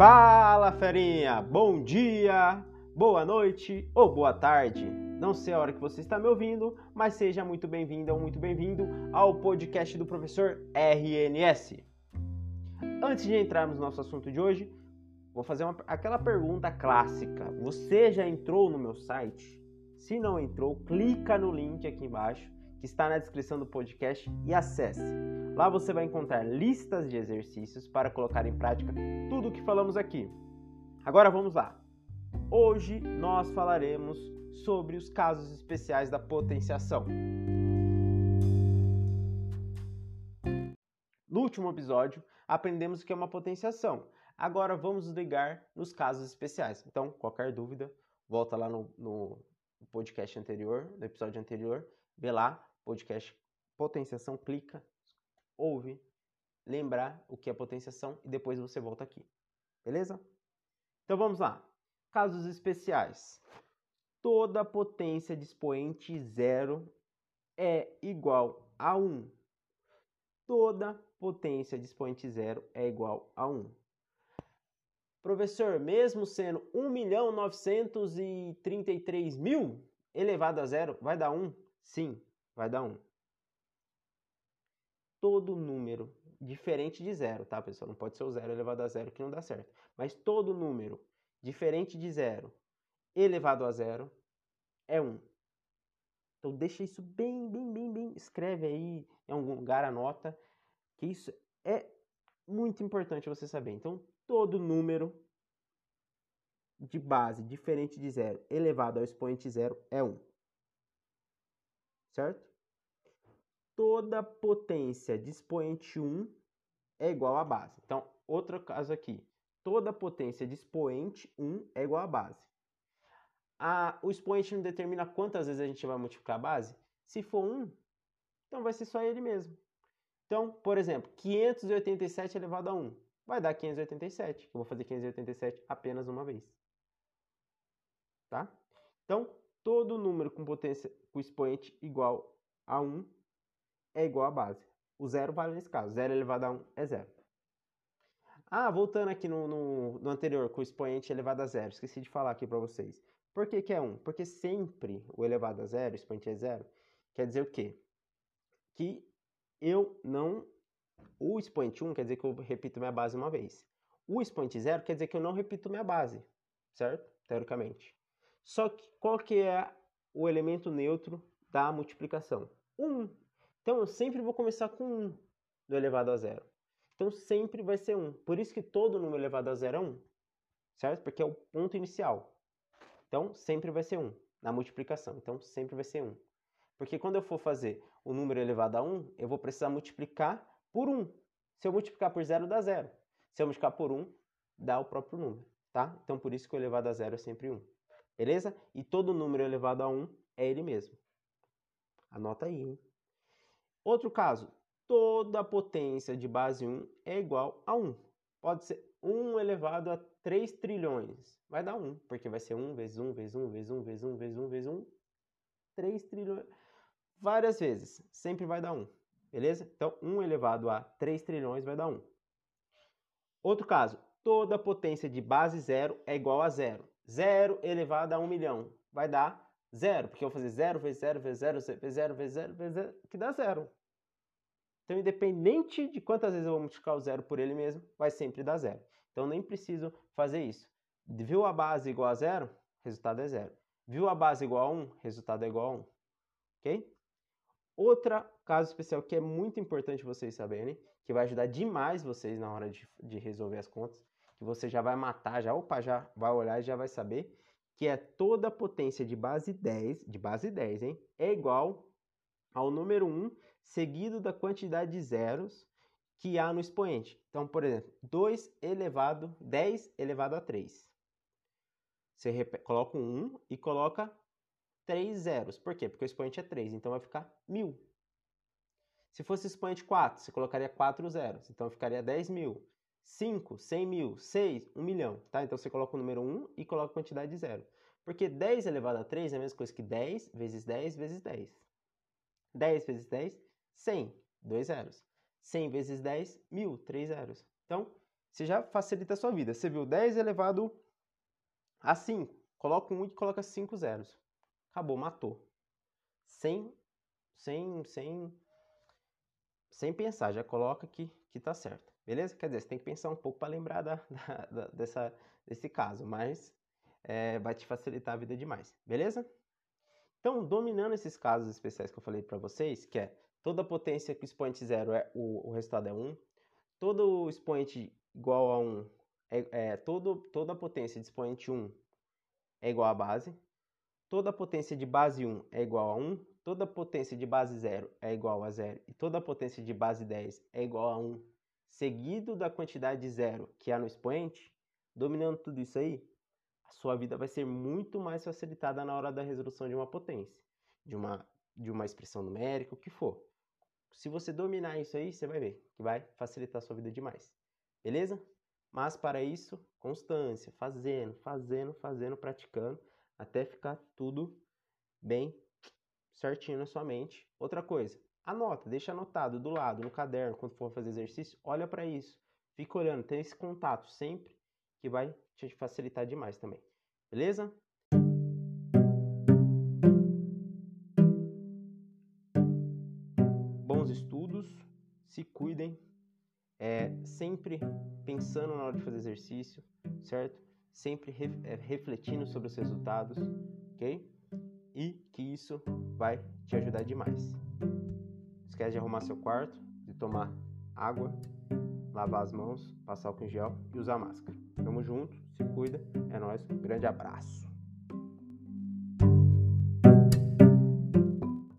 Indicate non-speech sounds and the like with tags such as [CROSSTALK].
Fala, ferinha! Bom dia, boa noite ou boa tarde. Não sei a hora que você está me ouvindo, mas seja muito bem-vinda ou muito bem-vindo ao podcast do professor RNS. Antes de entrarmos no nosso assunto de hoje, vou fazer uma, aquela pergunta clássica. Você já entrou no meu site? Se não entrou, clica no link aqui embaixo que está na descrição do podcast e acesse. Lá você vai encontrar listas de exercícios para colocar em prática tudo o que falamos aqui. Agora vamos lá. Hoje nós falaremos sobre os casos especiais da potenciação. No último episódio, aprendemos o que é uma potenciação. Agora vamos ligar nos casos especiais. Então, qualquer dúvida, volta lá no, no podcast anterior, no episódio anterior, vê lá podcast potenciação, clica, ouve, lembrar o que é potenciação e depois você volta aqui. Beleza? Então vamos lá. Casos especiais. Toda potência de expoente zero é igual a 1. Toda potência de expoente zero é igual a 1. Professor, mesmo sendo 1.933.000 elevado a zero, vai dar 1? Sim, vai dar 1. Todo número diferente de zero, tá, pessoal? Não pode ser o zero elevado a zero que não dá certo. Mas todo número diferente de zero elevado a zero é 1. Então deixa isso bem, bem, bem, bem. Escreve aí em algum lugar, anota. Que isso é muito importante você saber. Então, todo número de base diferente de zero elevado ao expoente zero é 1. Certo? Toda potência de expoente 1 é igual à base. Então, outro caso aqui. Toda potência de expoente 1 é igual à base. A, o expoente não determina quantas vezes a gente vai multiplicar a base? Se for 1, então vai ser só ele mesmo. Então, por exemplo, 587 elevado a 1 vai dar 587. Eu vou fazer 587 apenas uma vez. Tá? Então, todo número com potência com expoente igual a 1 é igual a base. O zero vale nesse caso. Zero elevado a 1 é zero. Ah, voltando aqui no, no, no anterior, com o expoente elevado a zero. Esqueci de falar aqui para vocês. Por que, que é 1? Porque sempre o elevado a zero, o expoente é zero, quer dizer o quê? Que eu não... O expoente 1 quer dizer que eu repito minha base uma vez. O expoente zero quer dizer que eu não repito minha base, certo? Teoricamente. Só que qual que é o elemento neutro da multiplicação? 1. Então eu sempre vou começar com 1 do elevado a zero. Então sempre vai ser 1. Por isso que todo número elevado a zero é 1. Certo? Porque é o ponto inicial. Então sempre vai ser 1 na multiplicação. Então sempre vai ser 1. Porque quando eu for fazer o número elevado a 1, eu vou precisar multiplicar por 1. Se eu multiplicar por 0, dá 0. Se eu multiplicar por 1, dá o próprio número. Tá? Então por isso que o elevado a zero é sempre 1. Beleza? E todo número elevado a 1 é ele mesmo. Anota aí, hein? Outro caso, toda potência de base 1 é igual a 1. Pode ser 1 elevado a 3 trilhões. Vai dar 1, porque vai ser 1 vezes 1 vezes 1 vezes 1 vezes 1 vezes 1 vezes 1. 3 trilhões. Várias vezes. Sempre vai dar 1. Beleza? Então, 1 elevado a 3 trilhões vai dar 1. Outro caso, toda potência de base 0 é igual a 0. 0 elevado a 1 milhão vai dar Zero, porque eu vou fazer zero vezes zero vezes zero vezes zero vezes zero vezes zero, que dá zero. Então, independente de quantas vezes eu vou multiplicar o zero por ele mesmo, vai sempre dar zero. Então, nem preciso fazer isso. Viu a base igual a zero? Resultado é zero. Viu a base igual a 1? Um, resultado é igual a 1. Um. Ok? Outra caso especial que é muito importante vocês saberem, que vai ajudar demais vocês na hora de, de resolver as contas, que você já vai matar, já, opa, já vai olhar e já vai saber, que é toda a potência de base 10, de base 10, hein, é igual ao número 1 seguido da quantidade de zeros que há no expoente. Então, por exemplo, 2 elevado, 10 elevado a 3. Você coloca um 1 e coloca 3 zeros. Por quê? Porque o expoente é 3, então vai ficar 1000. Se fosse expoente 4, você colocaria 4 zeros, então ficaria 10 mil. 5, 100 mil, 6, 1 milhão, tá? Então você coloca o número 1 e coloca a quantidade de zero. Porque 10 elevado a 3 é a mesma coisa que 10 vezes 10 vezes 10. 10 vezes 10, 100, 2 zeros. 100 vezes 10, 1000, 3 zeros. Então, você já facilita a sua vida. Você viu 10 elevado a 5. Coloca um e coloca 5 zeros. Acabou, matou. Sem, sem, sem, sem pensar, já coloca que, que tá certo. Beleza? Quer dizer, você tem que pensar um pouco para lembrar da, [LAUGHS] da, da, dessa, desse caso, mas é, vai te facilitar a vida demais. Beleza? Então, dominando esses casos especiais que eu falei para vocês, que é toda potência com expoente zero, é, o, o resultado é 1, todo expoente igual a 1, é, é, todo, toda potência de expoente 1 é igual à base, toda potência de base 1 é igual a 1, toda potência de base 0 é igual a 0 e toda potência de base 10 é igual a 1, seguido da quantidade de zero que há no expoente, dominando tudo isso aí, a sua vida vai ser muito mais facilitada na hora da resolução de uma potência, de uma, de uma expressão numérica, o que for. Se você dominar isso aí, você vai ver que vai facilitar a sua vida demais. Beleza? Mas para isso, constância, fazendo, fazendo, fazendo, praticando, até ficar tudo bem certinho na sua mente. Outra coisa, anota, deixa anotado do lado, no caderno, quando for fazer exercício, olha para isso. Fica olhando, tem esse contato sempre que vai te facilitar demais também. Beleza? Bons estudos, se cuidem, é, sempre pensando na hora de fazer exercício, certo? Sempre re, é, refletindo sobre os resultados, ok? E que isso vai te ajudar demais. Esquece de arrumar seu quarto, de tomar água, lavar as mãos, passar álcool em gel e usar máscara. Tamo junto, se cuida, é nóis, grande abraço.